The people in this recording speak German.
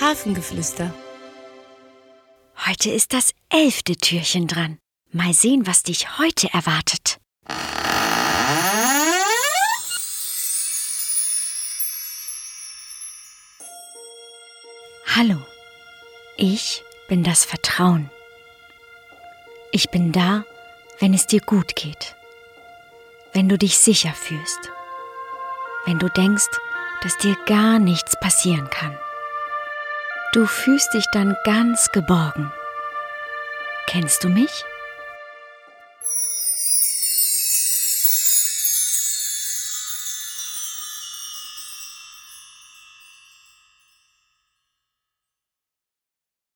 Hafengeflüster. Heute ist das elfte Türchen dran. Mal sehen, was dich heute erwartet. Hallo, ich bin das Vertrauen. Ich bin da, wenn es dir gut geht, wenn du dich sicher fühlst, wenn du denkst, dass dir gar nichts passieren kann. Du fühlst dich dann ganz geborgen. Kennst du mich?